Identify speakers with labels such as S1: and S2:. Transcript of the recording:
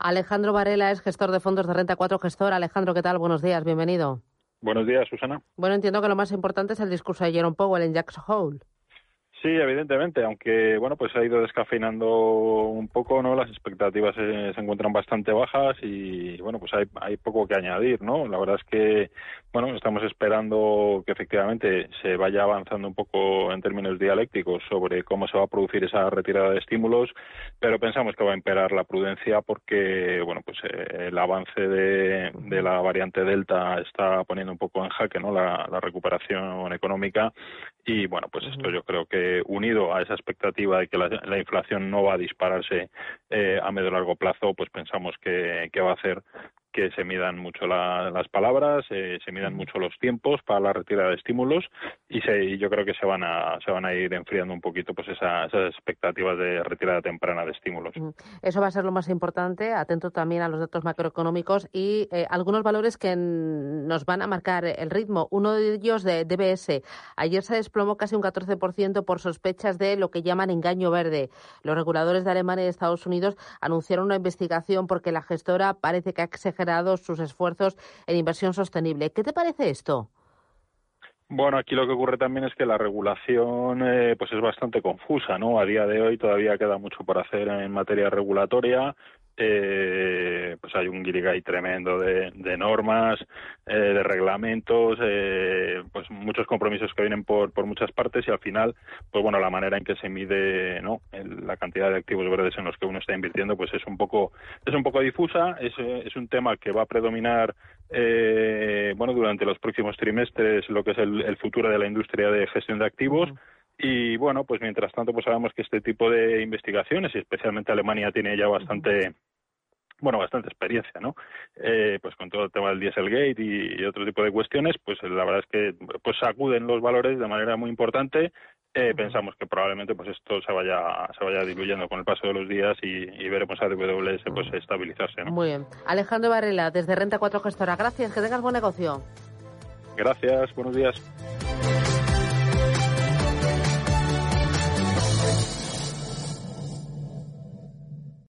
S1: Alejandro Varela es gestor de fondos de renta 4 gestor. Alejandro, ¿qué tal? Buenos días, bienvenido.
S2: Buenos días, Susana.
S1: Bueno, entiendo que lo más importante es el discurso de Jerome Powell en Jackson Hole.
S2: Sí, evidentemente, aunque bueno, pues ha ido descafeinando un poco, ¿no? Las expectativas se, encuentran bastante bajas y bueno, pues hay, hay poco que añadir, ¿no? La verdad es que bueno, estamos esperando que efectivamente se vaya avanzando un poco en términos dialécticos sobre cómo se va a producir esa retirada de estímulos, pero pensamos que va a imperar la prudencia porque bueno, pues eh, el avance de, la variante Delta está poniendo un poco en jaque, ¿no? La recuperación económica y bueno, pues esto yo creo que unido a esa expectativa de que la, inflación no va a dispararse eh, a medio largo plazo, pues pensamos que, que va a hacer que se midan mucho las palabras, eh, se midan mucho los tiempos para la retirada de estímulos y, se, yo creo que se van a se van a ir enfriando un poquito pues esas expectativas de retirada temprana de estímulos.
S1: Eso va a ser lo más importante, atento también a los datos macroeconómicos y eh, algunos valores que nos van a marcar el ritmo. Uno de ellos de DBS. Ayer se desplomó casi un 14% por sospechas de lo que llaman engaño verde. Los reguladores de Alemania y Estados Unidos anunciaron una investigación porque la gestora parece que ha exagerado sus esfuerzos en inversión sostenible. ¿Qué te parece esto?
S2: Bueno, aquí lo que ocurre también es que la regulación eh, pues es bastante confusa, ¿no? A día de hoy todavía queda mucho por hacer en materia regulatoria eh, pues hay un guirigay tremendo de, normas, eh, de reglamentos, eh, pues muchos compromisos que vienen por, por muchas partes y al final, pues bueno, la manera en que se mide no la cantidad de activos verdes en los que uno está invirtiendo, pues es un poco es un poco difusa, es, es un tema que va a predominar eh, bueno durante los próximos trimestres lo que es el, futuro de la industria de gestión de activos. Y bueno, pues mientras tanto, pues sabemos que este tipo de investigaciones, y especialmente Alemania tiene ya bastante, bueno, bastante experiencia, ¿no? Eh, pues con todo el tema del Dieselgate y, otro tipo de cuestiones, pues la verdad es que pues sacuden los valores de manera muy importante. Eh, pensamos que probablemente pues esto se vaya se vaya diluyendo con el paso de los días y, veremos a AWS pues estabilizarse. ¿no?
S1: Muy bien. Alejandro Varela, desde Renta 4 Gestora. Gracias, que tengas buen negocio.
S2: Gracias, buenos días.